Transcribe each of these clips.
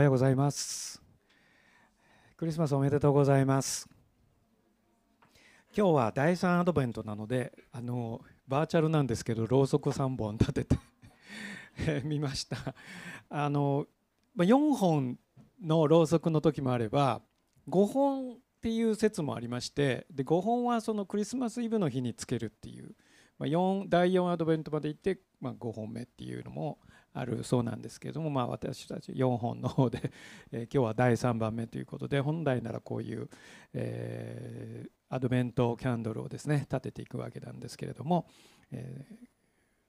おはようございます。クリスマスおめでとうございます。今日は第3アドベントなのであのバーチャルなんですけどろうそく3本立てて 見ました。あの4本のろうそくの時もあれば5本っていう説もありましてで5本はそのクリスマスイブの日につけるっていう、まあ、4第4アドベントまで行って、まあ、5本目っていうのもあるそうなんですけれども、まあ、私たち4本の方で、えー、今日は第3番目ということで本来ならこういう、えー、アドベントキャンドルをですね立てていくわけなんですけれども、えー、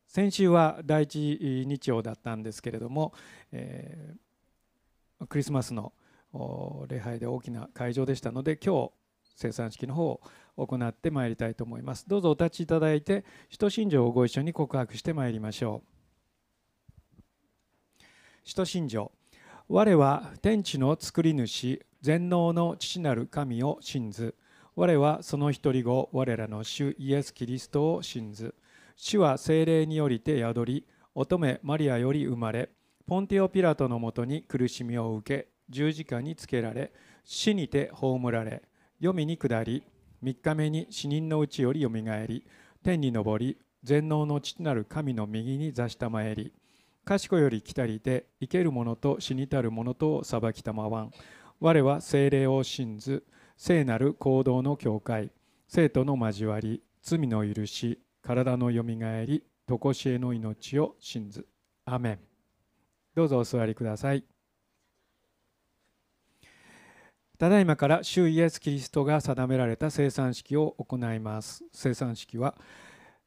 先週は第一日曜だったんですけれども、えー、クリスマスの礼拝で大きな会場でしたので今日生産式の方を行ってまいりたいと思います。どうぞお立ちいただいて使徒信条をご一緒に告白してまいりましょう。使徒信条我は天地の作り主全能の父なる神を信ず。我はその一人子我らの主イエス・キリストを信ず。主は精霊によりて宿り乙女マリアより生まれ。ポンティオ・ピラトのもとに苦しみを受け十字架につけられ死にて葬られ。黄泉に下り3日目に死人のうちよりよみがえり。天に昇り全能の父なる神の右に座したまえり。賢より来たりて生ける者と死にたる者とを裁きたまわん。我は精霊を信ず聖なる行動の境界生徒の交わり罪の許し体のよみがえり常しえの命を信ず。アメン。どうぞお座りください。ただいまから主イエス・キリストが定められた生産式を行います。生産式は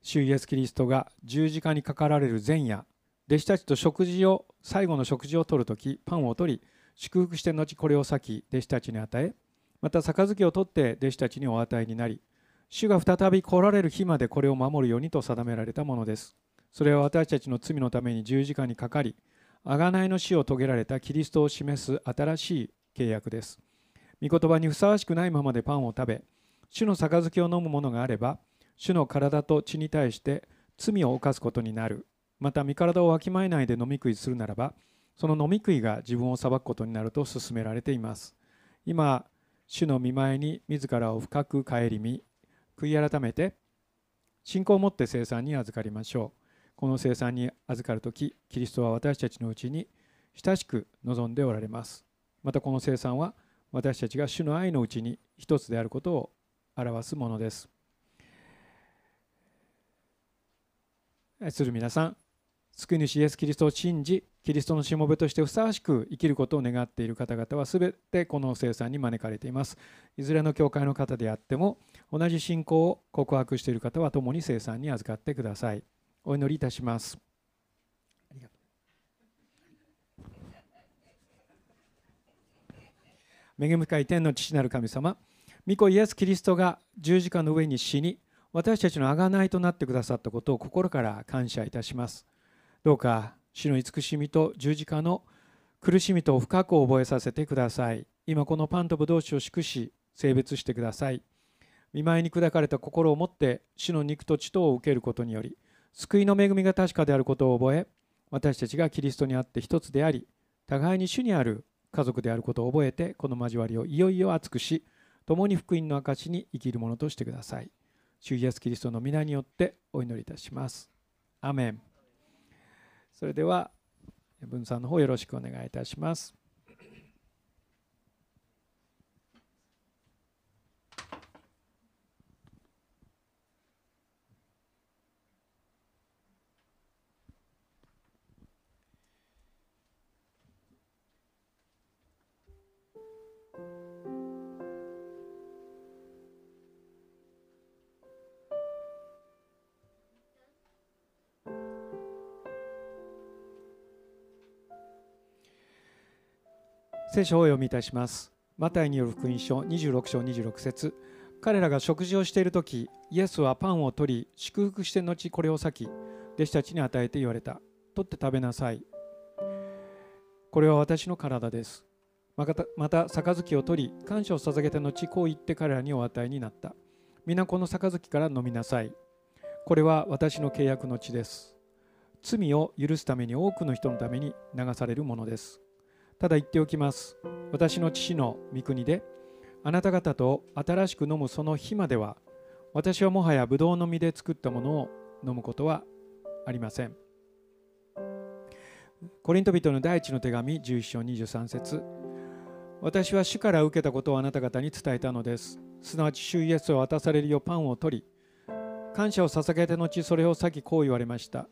主イエス・キリストが十字架にかかられる前夜弟子たちと食事を最後の食事をとるときパンを取り祝福して後これを裂き弟子たちに与えまた杯を取って弟子たちにお与えになり主が再び来られる日までこれを守るようにと定められたものです。それは私たちの罪のために十字架にかかり贖いの死を遂げられたキリストを示す新しい契約です。御言葉にふさわしくないままでパンを食べ主の杯を飲むものがあれば主の体と血に対して罪を犯すことになる。また身体をわきまえないで飲み食いするならばその飲み食いが自分を裁くことになると勧められています。今主の見前に自らを深く顧み悔い改めて信仰を持って生産に預かりましょう。この生産に預かる時キリストは私たちのうちに親しく望んでおられます。またこの生産は私たちが主の愛のうちに一つであることを表すものです。愛する皆さん救い主イエス・キリストを信じキリストのしもべとしてふさわしく生きることを願っている方々は全てこの生産に招かれています。いずれの教会の方であっても同じ信仰を告白している方は共に生産に預かってください。お祈りいたします。恵み深い天の父なる神様御子イエス・キリストが十字架の上に死に私たちの贖いとなってくださったことを心から感謝いたします。どうか死の慈しみと十字架の苦しみと深く覚えさせてください。今このパンとブドウ酒を祝し性別してください。見舞いに砕かれた心を持って死の肉と血とを受けることにより救いの恵みが確かであることを覚え私たちがキリストにあって一つであり互いに主にある家族であることを覚えてこの交わりをいよいよ厚くし共に福音の証に生きるものとしてください。主イエスキリストの皆によってお祈りいたします。アメン。それでは分散の方よろしくお願いいたします。聖書を読みいたします。マタイによる福音書26章26節。彼らが食事をしている時イエスはパンを取り祝福して後これを裂き弟子たちに与えて言われた。取って食べなさい。これは私の体です。またまた杯を取り感謝を捧げた後こう言って彼らにお与えになった。皆この杯から飲みなさい。これは私の契約の地です。罪を許すために多くの人のために流されるものです。ただ言っておきます。私の父の御国であなた方と新しく飲むその日までは私はもはやブドウの実で作ったものを飲むことはありません。コリント人の第一の手紙11章23節。私は主から受けたことをあなた方に伝えたのです。すなわち主イエスを渡されるよパンを取り感謝を捧げて後それを先こう言われました。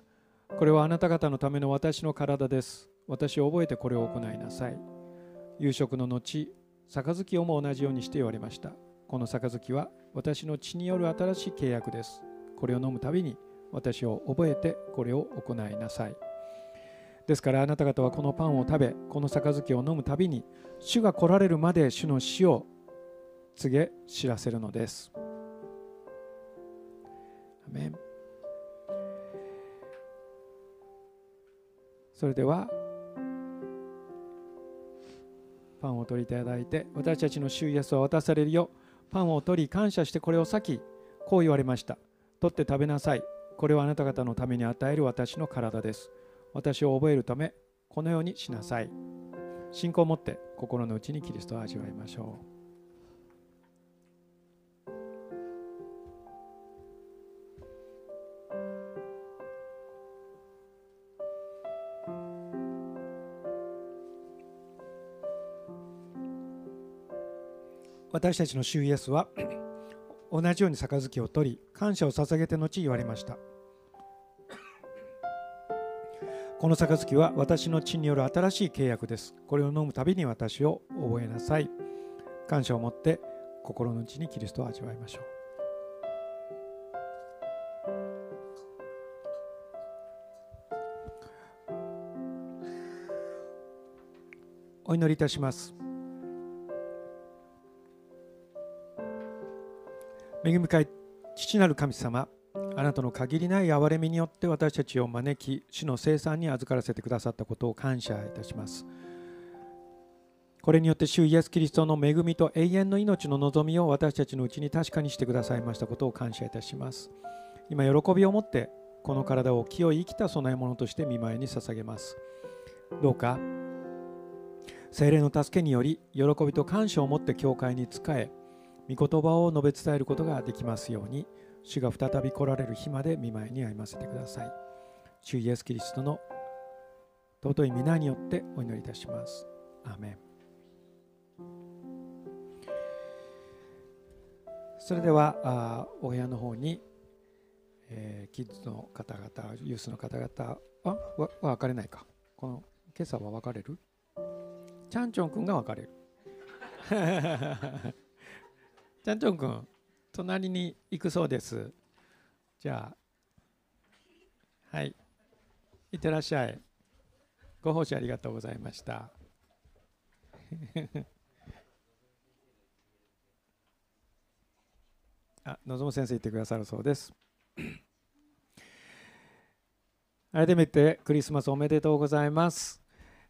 これはあなた方のための私の体です。私を覚えてこれを行いなさい。夕食の後杯をも同じようにして言われました。この杯は私の血による新しい契約です。これを飲むたびに私を覚えてこれを行いなさい。ですからあなた方はこのパンを食べこの杯を飲むたびに主が来られるまで主の死を告げ知らせるのです。それではパンを取りいただいて私たちの主イエスは渡されるよ。パンを取り感謝してこれを裂きこう言われました。取って食べなさい。これはあなた方のために与える私の体です。私を覚えるためこのようにしなさい。信仰を持って心の内にキリストを味わいましょう。私たちの主イエスは同じように杯を取り感謝を捧げて後言われました。この杯は私の血による新しい契約です。これを飲むたびに私を覚えなさい。感謝を持って心の内にキリストを味わいましょう。お祈りいたします。恵み深い父なる神様あなたの限りない憐れみによって私たちを招き主の生産に預からせてくださったことを感謝いたします。これによって主イエス・キリストの恵みと永遠の命の望みを私たちのうちに確かにしてくださいましたことを感謝いたします。今喜びを持ってこの体を清い生きた供え物として見舞いに捧げます。どうか精霊の助けにより喜びと感謝を持って教会に仕え御言葉を述べ伝えることができますように主が再び来られる日まで見舞いに歩ませてください。主イエス・キリストの尊い皆によってお祈りいたします。アーメン。それではあお部屋の方に、えー、キッズの方々ユースの方々あわ分かれないか。この今朝は分かれる？チャンチョン君が分かれる。ちゃんちょんくん隣に行くそうです。じゃあはい。いってらっしゃい。ご奉仕ありがとうございました。あのぞむ先生言ってくださるそうです。改めてクリスマスおめでとうございます。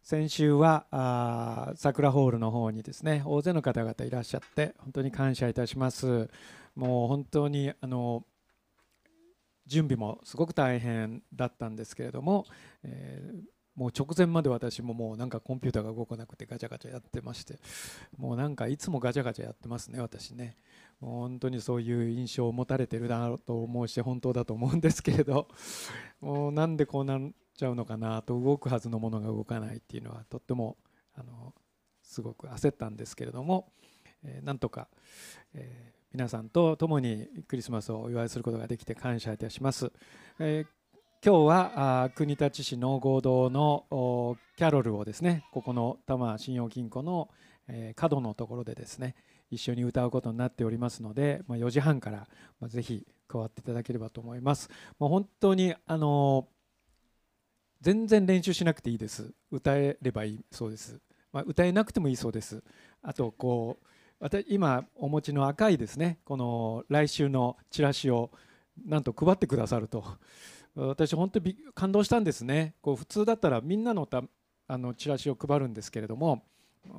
先週はあ桜ホールの方にですね大勢の方々いらっしゃって本当に感謝いたします。もう本当にあの準備もすごく大変だったんですけれども、えー、もう直前まで私ももうなんかコンピューターが動かなくてガチャガチャやってましてもうなんかいつもガチャガチャやってますね私ね。本当にそういう印象を持たれてるなと思うし本当だと思うんですけれど もうなんでこうなっちゃうのかなと動くはずのものが動かないっていうのはとってもあのすごく焦ったんですけれども、えー、なんとか、えー、皆さんと共にクリスマスをお祝いすることができて感謝いたします。えー、今日はあ国立市の合同のキャロルをですねここの多摩信用金庫の、えー、角のところでですね一緒に歌うことになっておりますので、まあ、4時半から、まあ、ぜひ加わっていただければと思います。もう本当にあの全然練習しなくていいです。歌えればいいそうです、まあ、歌えなくてもいいそうです。あとこう私今お持ちの赤いですね。この来週のチラシをなんと配ってくださると。私本当に感動したんですね。こう普通だったらみんなのたあのチラシを配るんですけれども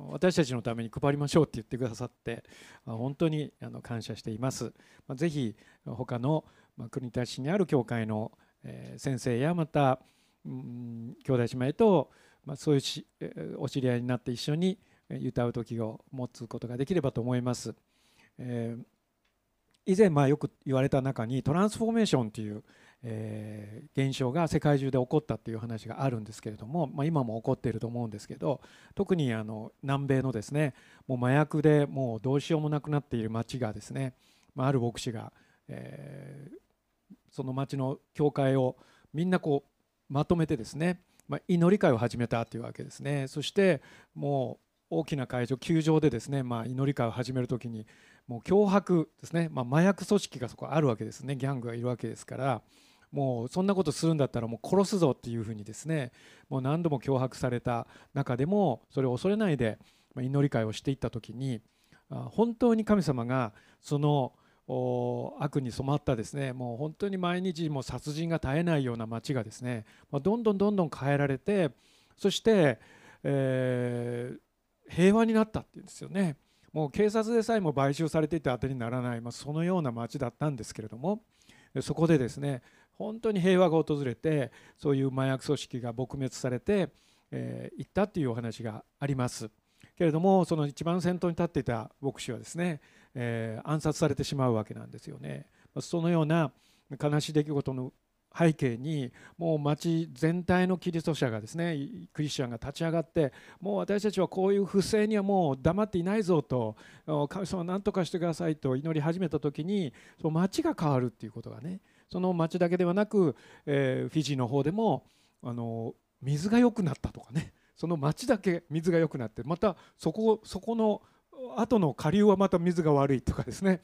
私たちのために配りましょうって言ってくださって本当にあの感謝しています。ぜひ他の国立市にある教会の先生やまた、兄弟姉妹と、そういうお知り合いになって一緒に歌う時を持つことができればと思います。えー、以前まあよく言われた中にトランスフォーメーションという、えー、現象が世界中で起こったっていう話があるんですけれども、まあ、今も起こっていると思うんですけど特にあの南米のですねもう麻薬でもうどうしようもなくなっている町がですね、まあ、ある牧師が、えー、その町の教会をみんなこうまとめてですね、まあ、祈り会を始めたというわけですね。そしてもう大きな会場球場でですね、まあ、祈り会を始める時にもう脅迫ですね、まあ、麻薬組織がそこあるわけですね。ギャングがいるわけですから。もうそんなことするんだったらもう殺すぞっていうふうにですねもう何度も脅迫された中でもそれを恐れないで祈り会をしていった時に本当に神様がその悪に染まったですねもう本当に毎日も殺人が絶えないような町がですねどんどんどんどん変えられてそして、えー、平和になったっていうんですよね。もう警察でさえも買収されていて当てにならない、まあ、そのような町だったんですけれどもそこでですね本当に平和が訪れてそういう麻薬組織が撲滅されて、えー、いったっていうお話がありますけれどもその一番先頭に立っていた牧師はですね、えー、暗殺されてしまうわけなんですよね。そのような悲しい出来事の背景にもう町全体のキリスト者がですねクリスチャンが立ち上がってもう私たちはこういう不正にはもう黙っていないぞと神様何とかしてくださいと祈り始めた時にその町が変わるっていうことがねその町だけではなく、えー、フィジーの方でもあの水が良くなったとかね。その町だけ水が良くなってまたそこそこの後の下流はまた水が悪いとかですね。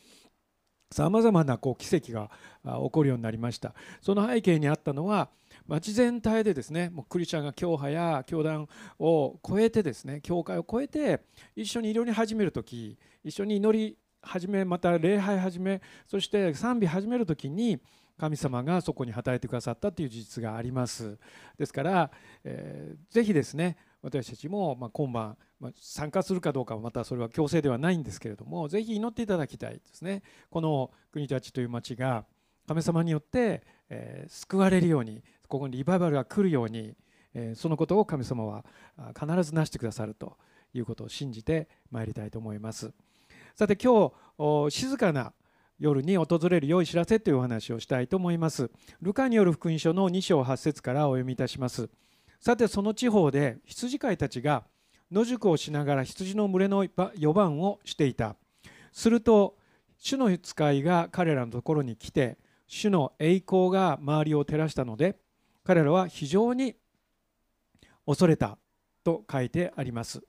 さまざまなこう奇跡が起こるようになりました。その背景にあったのは町全体でですねもうクリスチャンが教派や教団を超えてですね教会を超えて一緒に祈り始める時一緒に祈り始めまた礼拝始めそして賛美始める時に神様がそこに働いてくださったという事実があります。ですから、えー、ぜひですね私たちも、ま、今晩、ま、参加するかどうかはまたそれは強制ではないんですけれどもぜひ祈っていただきたいですね。この国立という町が神様によって、えー、救われるようにここにリバイバルが来るように、えー、そのことを神様は必ずなしてくださるということを信じてまいりたいと思います。さて今日静かな夜に訪れる良い知らせというお話をしたいと思います。ルカによる福音書の2章8節からお読みいたします。さてその地方で羊飼いたちが野宿をしながら羊の群れの4番をしていた。すると主の使いが彼らのところに来て主の栄光が周りを照らしたので彼らは非常に恐れたと書いてあります、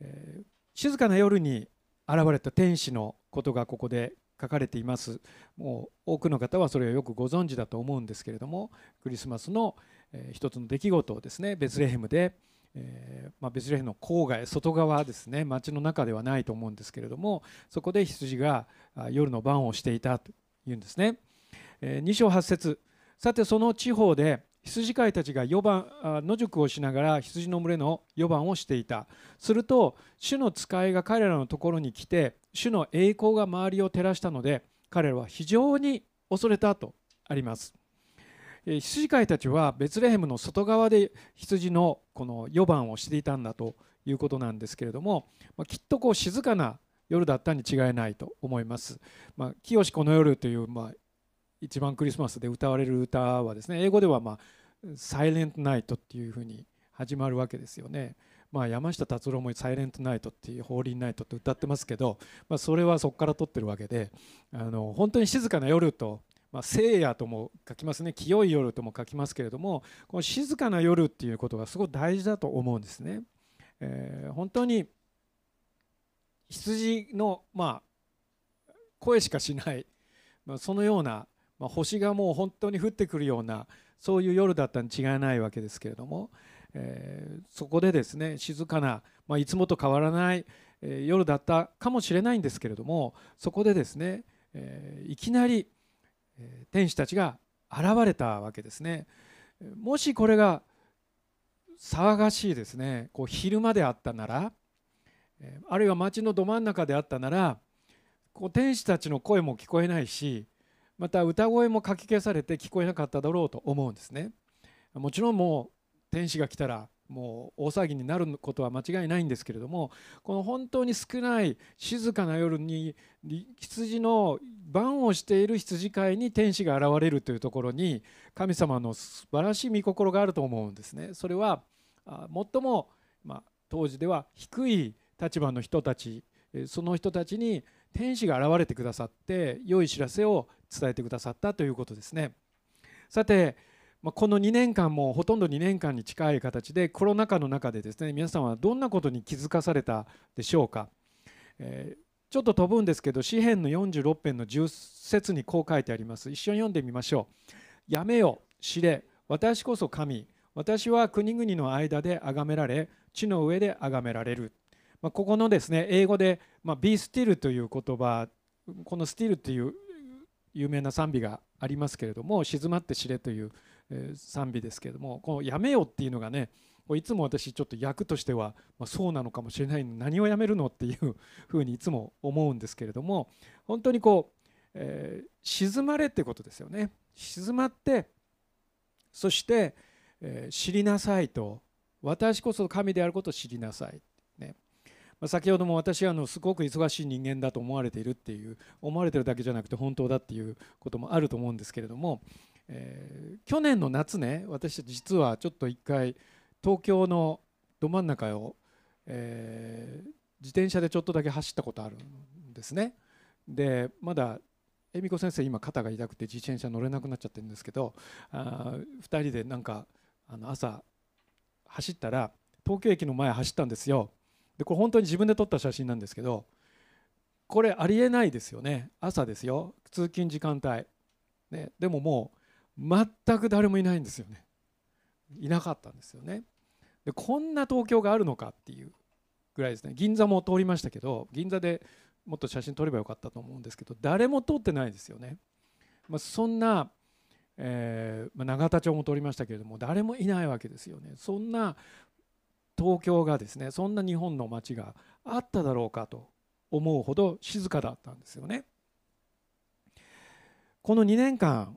えー、静かな夜に現れた天使のことがここで書かれています。もう多くの方はそれをよくご存知だと思うんですけれどもクリスマスのえー、一つの出来事をですねベツレヘムで、えーまあ、ベツレヘムの郊外外側ですね町の中ではないと思うんですけれどもそこで羊が夜の番をしていたというんですね、えー、2章8節。さてその地方で羊飼いたちが4番野宿をしながら羊の群れの4番をしていたすると主の使いが彼らのところに来て主の栄光が周りを照らしたので彼らは非常に恐れたとあります羊飼いたちはベツレヘムの外側で羊のこの4番をしていたんだということなんですけれども、まあ、きっとこう静かな夜だったに違いないと思います。まあ、清この夜という、まあ、一番クリスマスで歌われる歌はですね英語では、まあ「サイレントナイト」っていうふうに始まるわけですよね。まあ、山下達郎も「サイレントナイト」っていう「ホーリーナイト」って歌ってますけど、まあ、それはそこから取ってるわけであの本当に静かな夜とまあ、聖夜とも書きますね清い夜とも書きますけれどもこの静かな夜っていうことがすごく大事だと思うんですね。えー、本当に羊の、まあ、声しかしない、まあ、そのような、まあ、星がもう本当に降ってくるようなそういう夜だったに違いないわけですけれども、えー、そこでですね静かな、まあ、いつもと変わらない、えー、夜だったかもしれないんですけれどもそこでですね、えー、いきなりえ天使たちが現れたわけですね。もしこれが騒がしいですねこう昼間であったならあるいは街のど真ん中であったならこう天使たちの声も聞こえないしまた歌声もかき消されて聞こえなかっただろうと思うんですねもちろんもう天使が来たらもう大騒ぎになることは間違いないんですけれどもこの本当に少ない静かな夜に羊の番をしている羊飼いに天使が現れるというところに神様の素晴らしい御心があると思うんですね。それは最も、まあ、当時では低い立場の人たちその人たちに天使が現れてくださって良い知らせを伝えてくださったということですね。さてまこの2年間もほとんど2年間に近い形でコロナ禍の中でですね皆さんはどんなことに気づかされたでしょうか、えー、ちょっと飛ぶんですけど詩篇の46編の10節にこう書いてあります。一緒に読んでみましょう。やめよ知れ。私こそ神。私は国々の間で崇められ地の上で崇められる、まあ、ここのですね英語で、まあ、be still という言葉この still っていう有名な賛美がありますけれども静まって知れという賛美ですけれどもこの「やめよ」っていうのがねいつも私ちょっと役としては、ま、そうなのかもしれないの何をやめるのっていう ふうにいつも思うんですけれども本当にこう、え、静まれってことですよね。静まってそして、え、知りなさいと私こそ神であることを知りなさい、ね。ま、先ほども私はあのすごく忙しい人間だと思われているっていう思われてるだけじゃなくて本当だっていうこともあると思うんですけれどもえー、去年の夏ね私たち実はちょっと一回東京のど真ん中を、えー、自転車でちょっとだけ走ったことあるんですね。でまだ恵美子先生今肩が痛くて自転車乗れなくなっちゃってるんですけどあ2人でなんかあの朝走ったら東京駅の前走ったんですよ。でこれ本当に自分で撮った写真なんですけどこれありえないですよね。朝ですよ。通勤時間帯、ね、でももう全く誰もいないんですよね。いなかったんですよね。でこんな東京があるのかっていうぐらいですね。銀座も通りましたけど銀座でもっと写真撮ればよかったと思うんですけど誰も通ってないですよね、まあ、そんな、えーまあ、永田町も通りましたけれども誰もいないわけですよね。そんな東京がですねそんな日本の街があっただろうかと思うほど静かだったんですよね。この2年間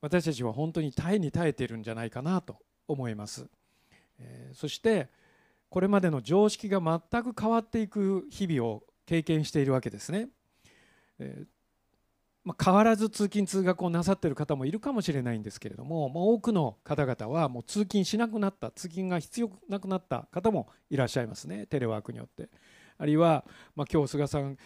私たちは本当に耐えに耐えているんじゃないかなと思います、えー、そしてこれまでの常識が全く変わっていく日々を経験しているわけですね、えーまあ、変わらず通勤通学をなさっている方もいるかもしれないんですけれども、まあ、多くの方々はもう通勤しなくなった通勤が必要なくなった方もいらっしゃいますねテレワークによって。あるいは、まあ、今日菅さん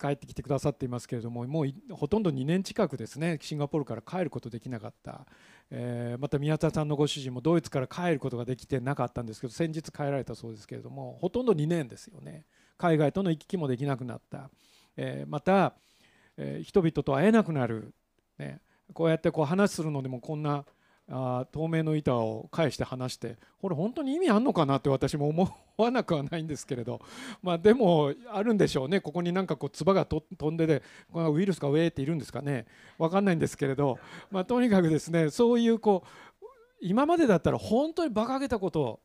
帰ってきてくださっていますけれどももうほとんど2年近くですねシンガポールから帰ることできなかった、えー、また宮田さんのご主人もドイツから帰ることができてなかったんですけど先日帰られたそうですけれどもほとんど2年ですよね。海外との行き来もできなくなった、えー、また、え、人々と会えなくなる、ね、こうやってこう話するのでもこんなあ透明の板を返して話してこれ本当に意味あんのかなって私も思わなくはないんですけれど、まあ、でもあるんでしょうね。ここになんかこう唾が飛んででウイルスがウェーっているんですかね。分かんないんですけれど、まあ、とにかくですねそういうこう今までだったら本当に馬鹿げたこと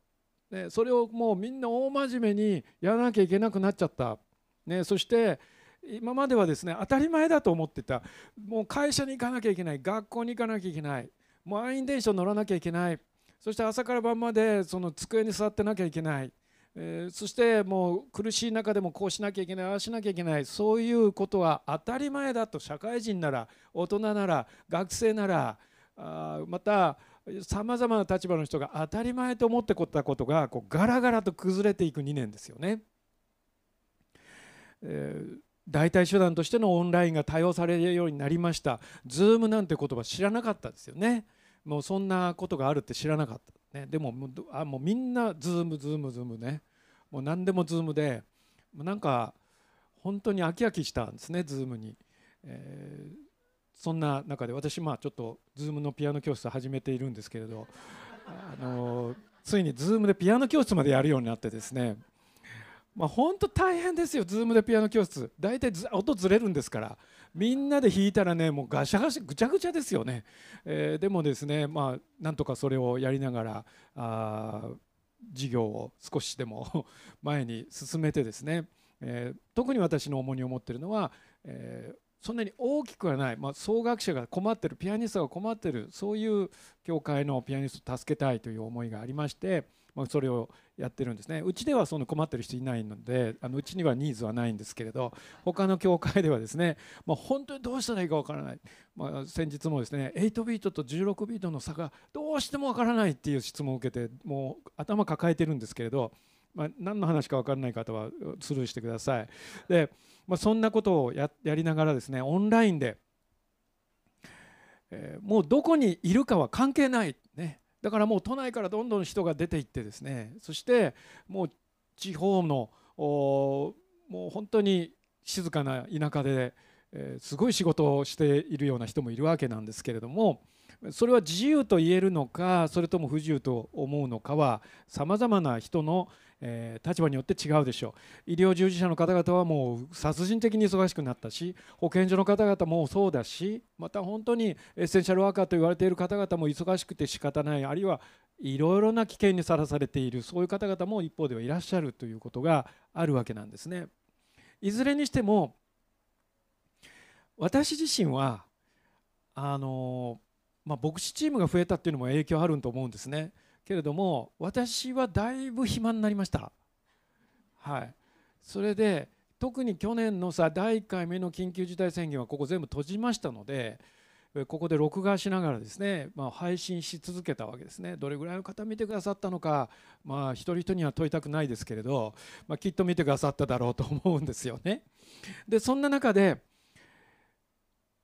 ね、それをもうみんな大真面目にやらなきゃいけなくなっちゃった、ね、そして今まではですね当たり前だと思ってた。もう会社に行かなきゃいけない。学校に行かなきゃいけない。もう満員電車乗らなきゃいけない。そして朝から晩までその机に座ってなきゃいけない、えー、そしてもう苦しい中でもこうしなきゃいけない。ああしなきゃいけない。そういうことは当たり前だと。社会人なら大人なら学生ならあまたさまざまな立場の人が当たり前と思ってこったことがこうガラガラと崩れていく2年ですよね。えー代替手段としてのオンラインが多用されるようになりました。Zoom なんて言葉知らなかったですよね。もうそんなことがあるって知らなかった、ね、でももうあもうみんなズームズームズームね。もう何でもズームでなんか本当に飽き飽きしたんですねズームに、えー、そんな中で私まあちょっとズームのピアノ教室始めているんですけれど。あのついにズームでピアノ教室までやるようになってですね。まあ、本当大変ですよ、ズームでピアノ教室、大体音ずれるんですから、みんなで弾いたらね、もうガシャガシャ、ぐちゃぐちゃですよね、えー、でもですね、まあ、なんとかそれをやりながら、あ事業を少しでも 前に進めてですね、えー、特に私の重荷を持っているのは、えー、そんなに大きくはない、まあ、奏楽者が困ってるピアニストが困ってるそういう教会のピアニストを助けたいという思いがありまして、まあ、それをやってるんですね。うちではその困ってる人いないのであのうちにはニーズはないんですけれど他の教会ではですね、まあ、本当にどうしたらいいかわからない、まあ、先日もですね8ビートと16ビートの差がどうしてもわからないっていう質問を受けてもう頭抱えてるんですけれど、まあ、何の話か分からない方はスルーしてください。でまあ、そんなことをやりながらですねオンラインで、えー、もうどこにいるかは関係ない、ね、だからもう都内からどんどん人が出ていってですね。そしてもう地方のもう本当に静かな田舎で、えー、すごい仕事をしているような人もいるわけなんですけれども。それは自由と言えるのかそれとも不自由と思うのかはさまざまな人のえー、立場によって違うでしょう医療従事者の方々はもう殺人的に忙しくなったし保健所の方々もそうだしまた本当にエッセンシャルワーカーと言われている方々も忙しくて仕方ないあるいはいろいろな危険にさらされているそういう方々も一方ではいらっしゃるということがあるわけなんですね。いずれにしても私自身はあの、まあ、牧師チームが増えたっていうのも影響あると思うんですね。けれども私はだいぶ暇になりました。はい。それで特に去年のさ第1回目の緊急事態宣言はここ全部閉じましたのでここで録画しながらですね、まあ、配信し続けたわけですね。どれぐらいの方見てくださったのかまあ一人一人には問いたくないですけれど、まあ、きっと見てくださっただろうと思うんですよね。でそんな中で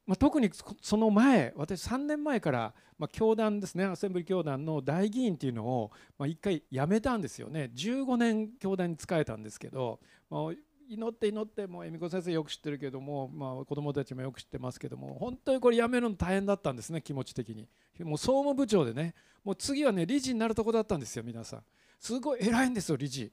まあ、特にその前私3年前から、まあ、教団ですねアセンブリ教団の大議員っていうのを、まあ、1回辞めたんですよね。15年教団に仕えたんですけど、まあ、祈って祈ってもう恵美子先生よく知ってるけども、まあ、子どもたちもよく知ってますけども本当にこれ辞めるの大変だったんですね気持ち的に。もう総務部長でねもう次はね理事になるとこだったんですよ皆さん。すごい偉いんですよ理事。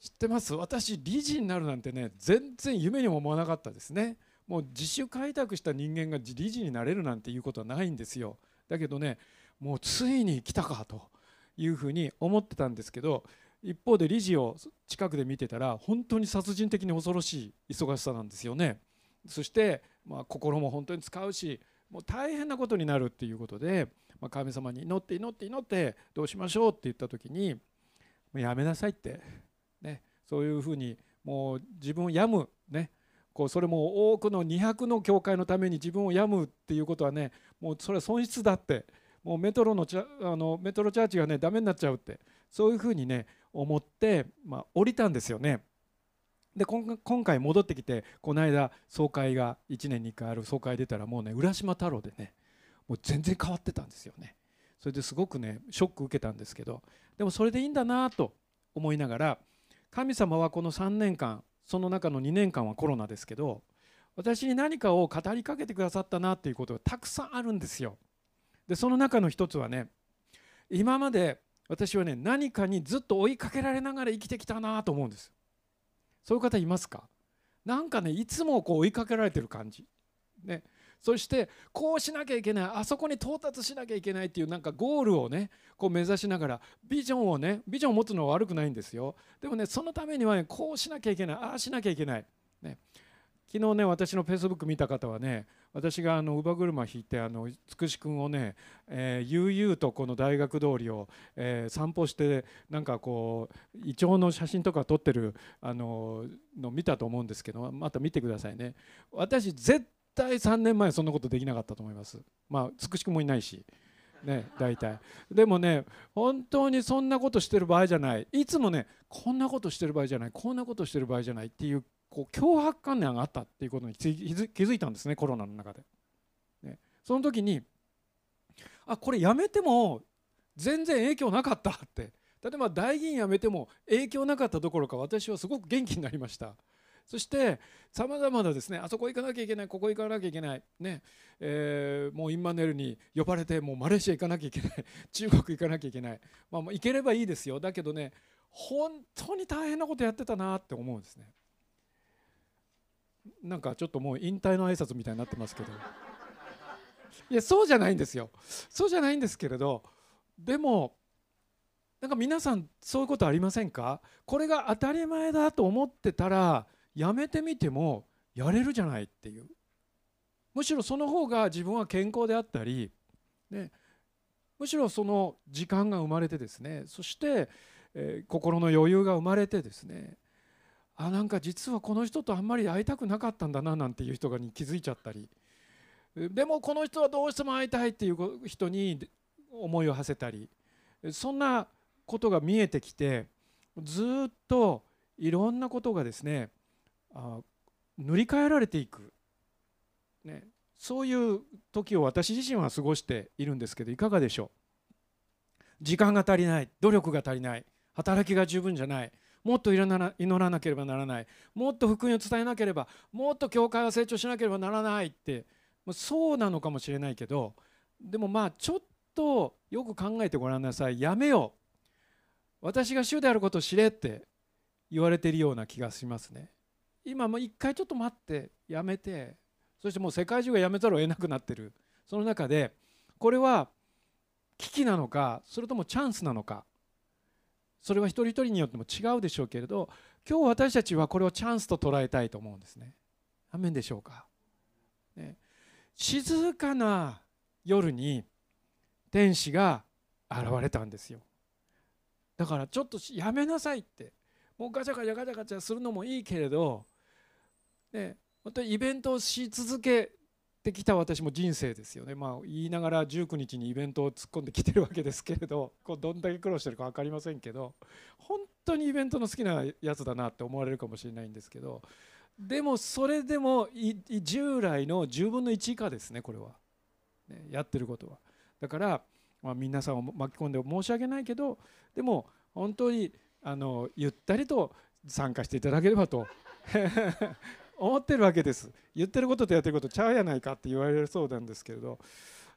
知ってます？私理事になるなんてね全然夢にも思わなかったですね。もう自主開拓した人間が理事になれるなんていうことはないんですよ。だけどねもうついに来たかというふうに思ってたんですけど一方で理事を近くで見てたら本当に殺人的に恐ろしい忙しさなんですよね。そしてまあ心も本当に使うしもう大変なことになるっていうことで、まあ、神様に祈って祈って祈ってどうしましょうって言った時にやめなさいって、ね、そういうふうにもう自分を病むねこうそれも多くの200の教会のために自分を病むっていうことはねもうそれは損失だってもうメトロのあのメトロチャーチがねダメになっちゃうってそういうふうにね思って、まあ、降りたんですよね。で今回戻ってきてこの間総会が1年に1回ある総会出たらもうね浦島太郎でねもう全然変わってたんですよね。それですごくねショック受けたんですけどでもそれでいいんだなと思いながら神様はこの3年間その中の2年間はコロナですけど私に何かを語りかけてくださったなっていうことがたくさんあるんですよ。でその中の一つはね今まで私はね何かにずっと追いかけられながら生きてきたなと思うんです。そういう方いますか？なんかねいつもこう追いかけられてる感じ。ね。そしてこうしなきゃいけない。あそこに到達しなきゃいけないっていうなんかゴールをねこう目指しながらビジョンをねビジョンを持つのは悪くないんですよ。でもねそのためにはねこうしなきゃいけない。ああしなきゃいけない、ね、昨日ね私のフェイスブック見た方はね私があの乳母車引いてあのつくし君をね、悠々とこの大学通りを、え、散歩してなんかこうイチョウの写真とか撮ってるあのの見たと思うんですけどまた見てくださいね。私絶対3年前そんなことできなかったと思います。まあつくしくもいないし。ね大体。でもね本当にそんなことしてる場合じゃない。いつもねこんなことしてる場合じゃない。こんなことしてる場合じゃない。っていうこう脅迫観念があったっていうことに気づいたんですねコロナの中で、ね、その時にあこれやめても全然影響なかったって。例えば大議員やめても影響なかったどころか私はすごく元気になりました。そしてさまざまなですねあそこ行かなきゃいけないここ行かなきゃいけないね、え、もうインマネルに呼ばれてもうマレーシア行かなきゃいけない 中国行かなきゃいけない、まあ、行ければいいですよ。だけどね本当に大変なことやってたなって思うんですね。なんかちょっともう引退の挨拶みたいになってますけど。いやそうじゃないんですよ。そうじゃないんですけれどでもなんか皆さんそういうことありませんか？これが当たり前だと思ってたらやめてみてもやれるじゃないっていう。むしろその方が自分は健康であったり、ね、むしろその時間が生まれてですねそして、えー、心の余裕が生まれてですねあなんか実はこの人とあんまり会いたくなかったんだななんていう人に気づいちゃったり。でもこの人はどうしても会いたいっていう人に思いを馳せたり。そんなことが見えてきてずっといろんなことがですねあ塗り替えられていく、ね、そういう時を私自身は過ごしているんですけどいかがでしょう？時間が足りない。努力が足りない。働きが十分じゃない。もっと祈らなければならない。もっと福音を伝えなければもっと教会は成長しなければならないって。そうなのかもしれないけどでもまあちょっとよく考えてごらんなさい。やめよう。私が主であることを知れって言われているような気がしますね。今もう一回ちょっと待ってやめて。そしてもう世界中がやめざるを得なくなってる。その中でこれは危機なのかそれともチャンスなのか。それは一人一人によっても違うでしょうけれど今日私たちはこれをチャンスと捉えたいと思うんですね。アメンでしょうか、ね、静かな夜に天使が現れたんですよ。だからちょっとやめなさいって。もうガチャガチャガチャガチャするのもいいけれど、ね、またイベントをし続けてきた私も人生ですよね、まあ、言いながら19日にイベントを突っ込んできてるわけですけれどこうどんだけ苦労してるか分かりませんけど本当にイベントの好きなやつだなって思われるかもしれないんですけどでもそれでも従来の10分の1以下ですねこれは、ね、やってることは。だから、まあ、皆さんを巻き込んで申し訳ないけどでも本当にあのゆったりと参加していただければと。思ってるわけです。言ってることとやってることちゃうやないかって言われるそうなんですけれど。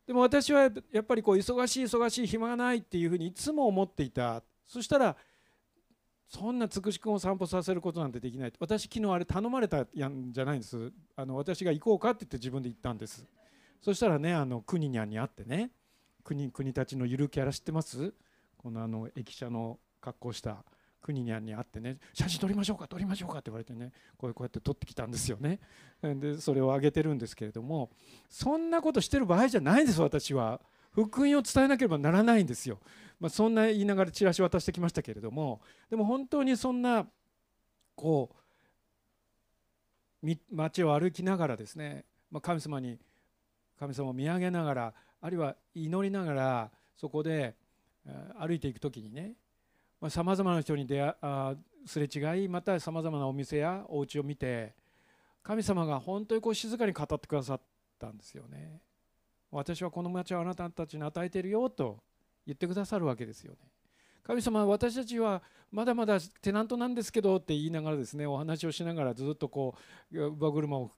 でも私はやっぱりこう忙しい忙しい暇がないっていうふうにいつも思っていた。そしたらそんなつくし君を散歩させることなんてできない。私昨日あれ頼まれたやんじゃないんです。あの私が行こうかって言って自分で行ったんです。そしたらねあの国にゃんに会ってね。国国たちのゆるキャラ知ってます？このあの駅舎の格好した。国に会ってね写真撮りましょうか撮りましょうかって言われてねこうこうやって撮ってきたんですよね。でそれをあげてるんですけれどもそんなことしてる場合じゃないんです私は。福音を伝えなければならないんですよ、まあ、そんな言いながらチラシ渡してきましたけれどもでも本当にそんなこう街を歩きながらですね、まあ、神様に神様を見上げながらあるいは祈りながらそこで歩いていく時にねさまざ、まな人に出会あすれ違いまたさまざまなお店やお家を見て神様が本当にこう静かに語ってくださったんですよね。私はこの町をあなたたちに与えているよと言ってくださるわけですよね。神様私たちはまだまだテナントなんですけどって言いながらですねお話をしながらずっとこう乳母車を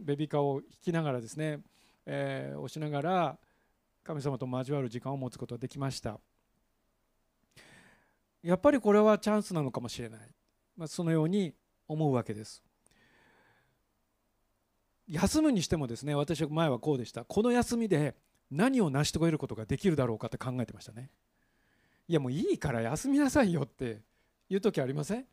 ベビーカーを引きながらですね、えー、押しながら神様と交わる時間を持つことができました。やっぱりこれはチャンスなのかもしれない、まあ、そのように思うわけです。休むにしてもですね私は前はこうでした。この休みで何を成し遂げることができるだろうかって考えてましたね。いやもういいから休みなさいよっていう時ありません？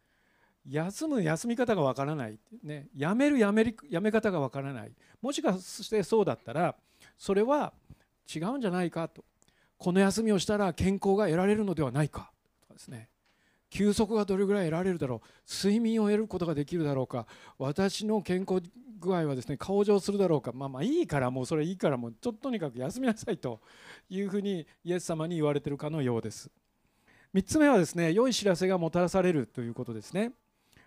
休む休み方がわからない、ね、やめるやめるやめ方がわからない。もしかしてそうだったらそれは違うんじゃないかと。この休みをしたら健康が得られるのではないか。ですね。休息がどれぐらい得られるだろう。睡眠を得ることができるだろうか。私の健康具合はですね向上するだろうか。まあまあいいからもうそれいいからもうちょっととにかく休みなさいというふうにイエス様に言われているかのようです。3つ目はですね良い知らせがもたらされるということですね。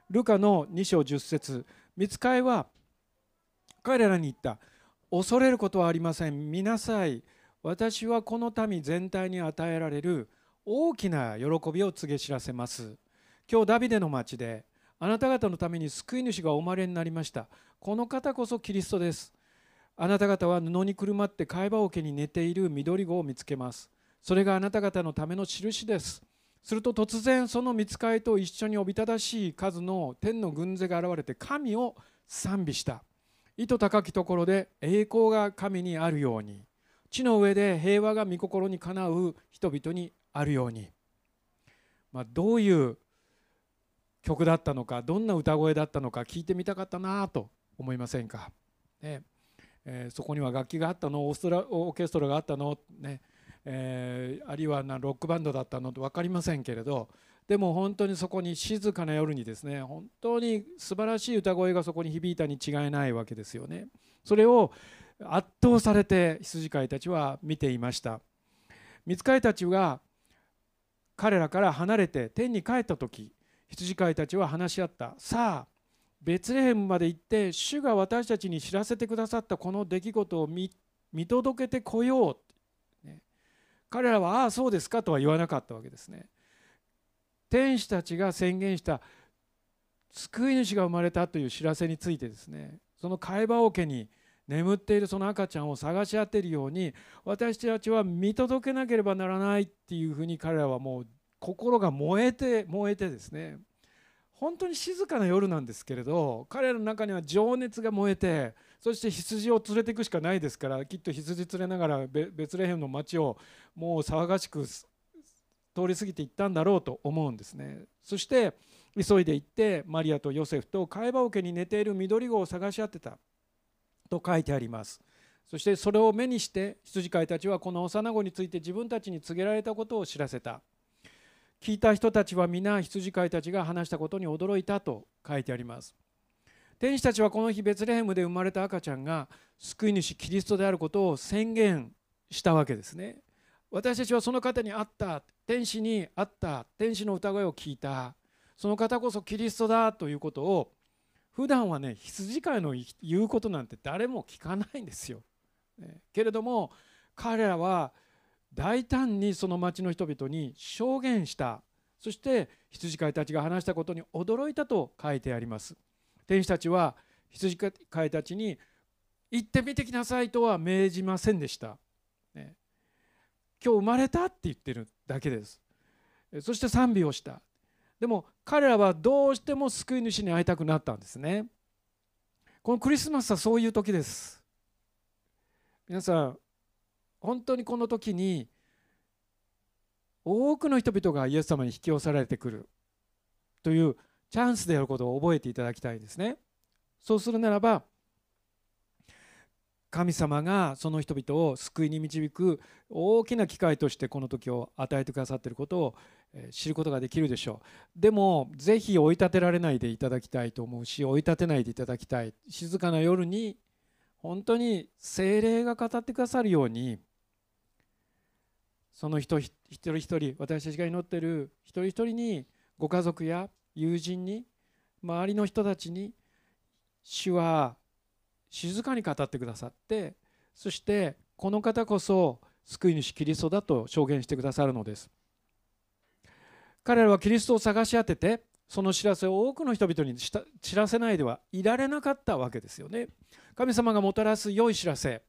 ルカの2章10節。見つかいは彼らに言った。恐れることはありません。見なさい。私はこの民全体に与えられる大きな喜びを告げ知らせます。今日ダビデの町であなた方のために救い主がお生まれになりました。この方こそキリストです。あなた方は布にくるまって貝羽桶に寝ている緑子を見つけます。それがあなた方のための印です。すると突然その見つかいと一緒におびただしい数の天の軍勢が現れて神を賛美した。意図高きところで栄光が神にあるように。地の上で平和が御心にかなう人々にあるように、まあ、どういう曲だったのかどんな歌声だったのか聞いてみたかったなと思いませんか、ね。えー、そこには楽器があったの？オーストラオーケストラがあったの、ね。えー、あるいはなロックバンドだったの？って分かりませんけれど。でも本当にそこに静かな夜にですね本当に素晴らしい歌声がそこに響いたに違いないわけですよね。それを圧倒されて羊飼いたちは見ていました。見ついたちが彼らから離れて天に帰った時羊飼いたちは話し合った。さあベツレヘムまで行って主が私たちに知らせてくださったこの出来事を見届けてこよう、ね、彼らは「ああそうですか」とは言わなかったわけですね。天使たちが宣言した救い主が生まれたという知らせについてですねその会話桶に眠っているその赤ちゃんを探し当てるように私たちは見届けなければならないっていうふうに彼らはもう心が燃えて燃えてですね。本当に静かな夜なんですけれど彼らの中には情熱が燃えてそして羊を連れていくしかないですからきっと羊連れながらベツレヘムの町をもう騒がしく通り過ぎていったんだろうと思うんですね。そして急いで行ってマリアとヨセフと貝羽桶に寝ている緑子を探し当てた。と書いてあります。そしてそれを目にして羊飼いたちはこの幼子について自分たちに告げられたことを知らせた。聞いた人たちは皆羊飼いたちが話したことに驚いたと書いてあります。天使たちはこの日ベツレヘムで生まれた赤ちゃんが救い主キリストであることを宣言したわけですね。私たちはその方に会った。天使に会った。天使の歌声を聞いた。その方こそキリストだということを普段はね羊飼いの言うことなんて誰も聞かないんですよ。けれども彼らは大胆にその町の人々に証言した。そして羊飼いたちが話したことに驚いたと書いてあります。天使たちは羊飼いたちに行ってみてきなさいとは命じませんでした、ね、今日生まれたって言ってるだけです。そして賛美をした。でも彼らはどうしても救い主に会いたくなったんですねこのクリスマスはそういう時です皆さん本当にこの時に多くの人々がイエス様に引き寄せられてくるというチャンスであることを覚えていただきたいですね。そうするならば神様がその人々を救いに導く大きな機会としてこの時を与えてくださっていることを知ることができるでしょう。でもぜひ追い立てられないでいただきたいと思うし追い立てないでいただきたい。静かな夜に本当に精霊が語ってくださるようにその人一人一人私たちが祈ってる一人一人にご家族や友人に周りの人たちに主は静かに語ってくださってそしてこの方こそ救い主キリストだと証言してくださるのです。彼らはキリストを探し当ててその知らせを多くの人々に知らせないではいられなかったわけですよね。神様がもたらす良い知らせ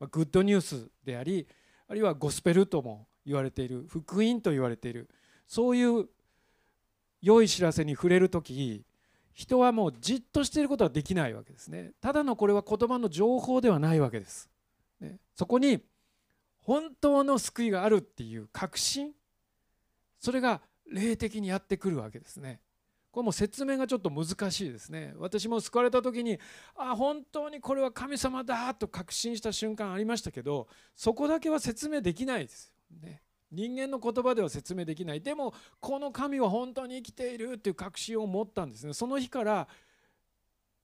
まグッドニュースでありあるいはゴスペルとも言われている福音と言われているそういう良い知らせに触れる時人はもうじっとしていることはできないわけですね。ただのこれは言葉の情報ではないわけです、ね、そこに本当の救いがあるっていう確信それが霊的にやってくるわけですね。これも説明がちょっと難しいですね。私も救われた時にあ本当にこれは神様だと確信した瞬間ありましたけどそこだけは説明できないですよね。人間の言葉では説明できない。でもこの神は本当に生きているっていう確信を持ったんですね。その日から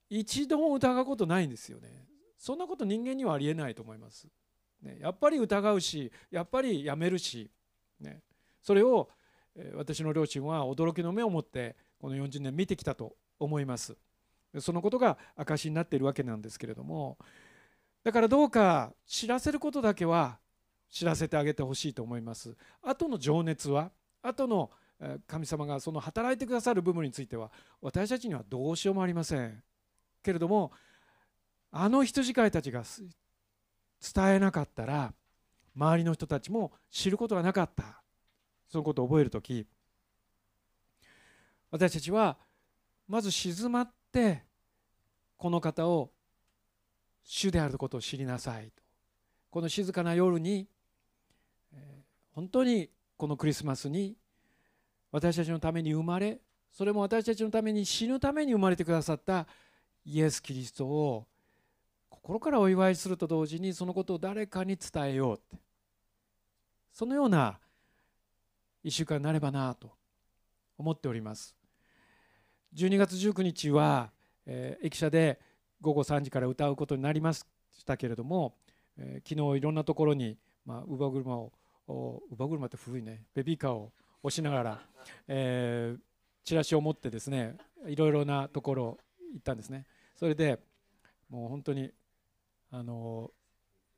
一度も疑うことないんですよね。そんなこと人間にはありえないと思います、ね、やっぱり疑うしやっぱりやめるし、ね、それを私の両親は驚きの目を持ってこの40年見てきたと思います。そのことが証になっているわけなんですけれどもだからどうか知らせることだけは知らせてあげてほしいと思います。後の情熱は後の神様がその働いてくださる部分については私たちにはどうしようもありません。けれどもあの羊飼いたちが伝えなかったら周りの人たちも知ることがなかった。そのことを覚える時私たちはまず静まってこの方を主であることを知りなさいと。この静かな夜に本当にこのクリスマスに私たちのために生まれそれも私たちのために死ぬために生まれてくださったイエス・キリストを心からお祝いすると同時にそのことを誰かに伝えようって。そのような1週間になればなと思っております。12月19日は、えー、駅舎で午後3時から歌うことになりましたけれども、えー、昨日いろんなところに、まあ、乳母車を乳母車って古いね。ベビーカーを押しながら、えー、チラシを持ってですねいろいろなところ行ったんですね。それでもう本当にあの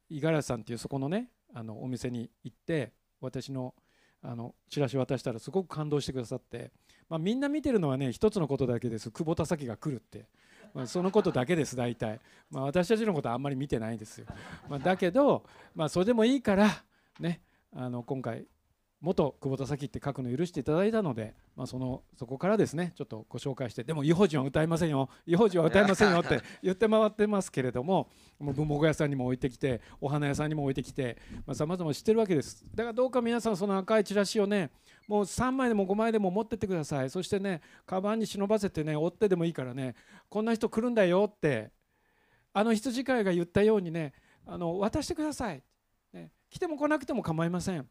五十嵐さんっていうそこのねあのお店に行って私のあのチラシ渡したらすごく感動してくださって、まあ、みんな見てるのはね一つのことだけです。久保田早紀が来るって、まあ、そのことだけです大体、まあ、私たちのことはあんまり見てないですよ、まあ、だけど、まあ、それでもいいからねあの今回元久保田早紀って書くの許していただいたので、まあ、そのそこからですねちょっとご紹介してでも「異邦人は歌いませんよ。異邦人は歌いませんよ」って 言って回ってますけれどももう文房具屋さんにも置いてきてお花屋さんにも置いてきてさまざ、ま知ってるわけです。だからどうか皆さんその赤いチラシをねもう3枚でも5枚でも持ってってください。そしてねカバンに忍ばせてね追ってでもいいからねこんな人来るんだよってあの羊飼いが言ったようにねあの渡してください、ね、来ても来なくても構いません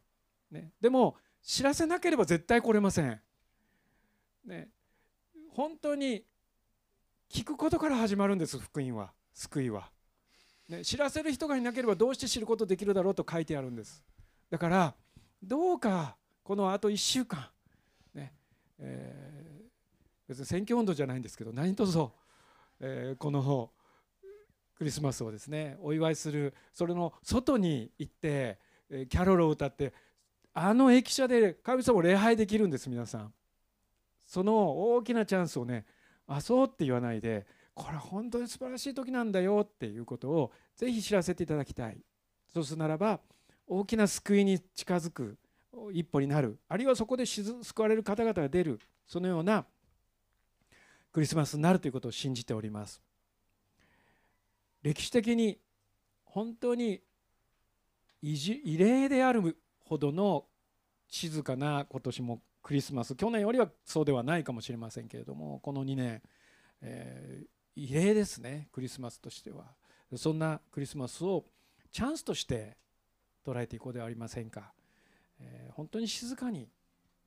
ね、でも知らせなければ絶対来れません、ね、本当に聞くことから始まるんです福音は。救いは、ね、知らせる人がいなければどうして知ることできるだろうと書いてあるんです。だからどうかこのあと1週間。ね。えー、別に選挙運動じゃないんですけど何卒、えー、このクリスマスをですねお祝いする。それの外に行ってキャロルを歌ってあの駅舎で神様を礼拝できるんです皆さん。その大きなチャンスをねあそうって言わないでこれ本当に素晴らしい時なんだよっていうことをぜひ知らせていただきたい。そうするならば大きな救いに近づく一歩になる。あるいはそこで救われる方々が出る。そのようなクリスマスになるということを信じております。歴史的に本当に異例であるほどの静かな今年もクリスマス去年よりはそうではないかもしれませんけれどもこの2年、えー、異例ですねクリスマスとしては。そんなクリスマスをチャンスとして捉えていこうではありませんか、えー、本当に静かに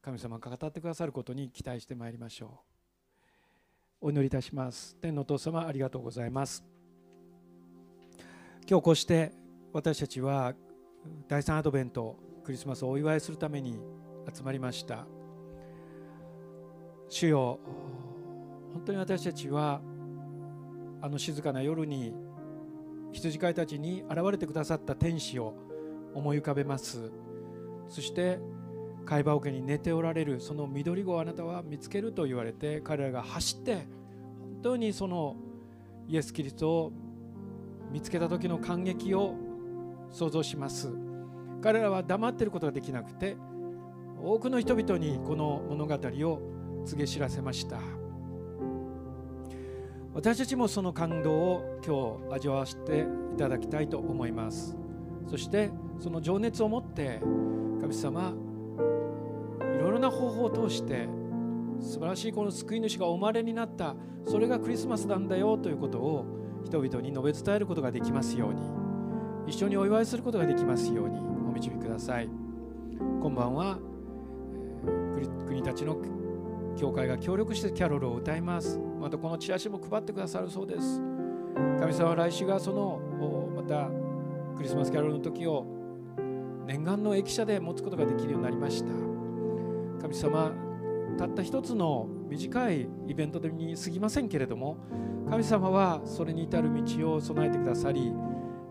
神様が語ってくださることに期待してまいりましょう。お祈りいたします。天のお父様ありがとうございます。今日こうして私たちは第3アドベントクリスマスをお祝いするために集まりました。主よ本当に私たちはあの静かな夜に羊飼いたちに現れてくださった天使を思い浮かべます。そして貝羽桶に寝ておられるその緑子をあなたは見つけると言われて彼らが走って本当にそのイエス・キリストを見つけた時の感激を想像します。彼らは黙っていることができなくて多くの人々にこの物語を告げ知らせました。私たちもその感動を今日味わわせていただきたいと思います。そしてその情熱を持って神様いろいろな方法を通して素晴らしいこの救い主がお生まれになった。それがクリスマスなんだよということを人々に述べ伝えることができますように。一緒にお祝いすることができますように。ださい。今晩は、えー、国たちの教会が協力してキャロルを歌います。またこのチラシも配ってくださるそうです。神様は来週がそのまたクリスマスキャロルの時を念願の駅舎で持つことができるようになりました。神様たった一つの短いイベントに過ぎませんけれども神様はそれに至る道を備えてくださり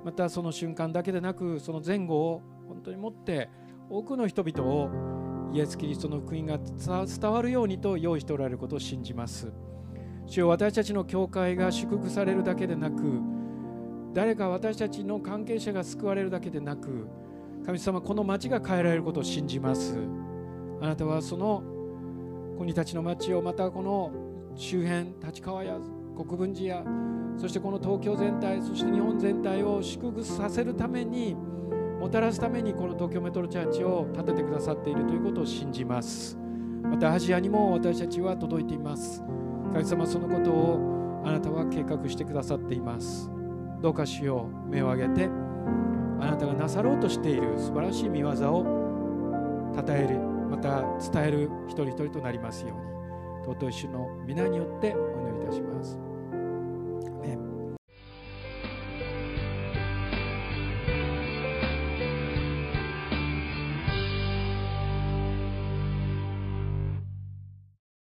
またその瞬間だけでなくその前後を当にもって多くの人々をイエス・キリストの福音が伝わるようにと用意しておられることを信じます。主よ私たちの教会が祝福されるだけでなく誰か私たちの関係者が救われるだけでなく神様この町が変えられることを信じますあなたはその国たちの町をまたこの周辺立川や国分寺やそしてこの東京全体そして日本全体を祝福させるためにもたらすためにこの東京メトロチャーチを建ててくださっているということを信じます。またアジアにも私たちは届いています。神様そのことをあなたは計画してくださっています。どうか主よう目を上げてあなたがなさろうとしている素晴らしい見業を称えるまた伝える一人一人となりますように。尊い主の皆によってお祈りいたします。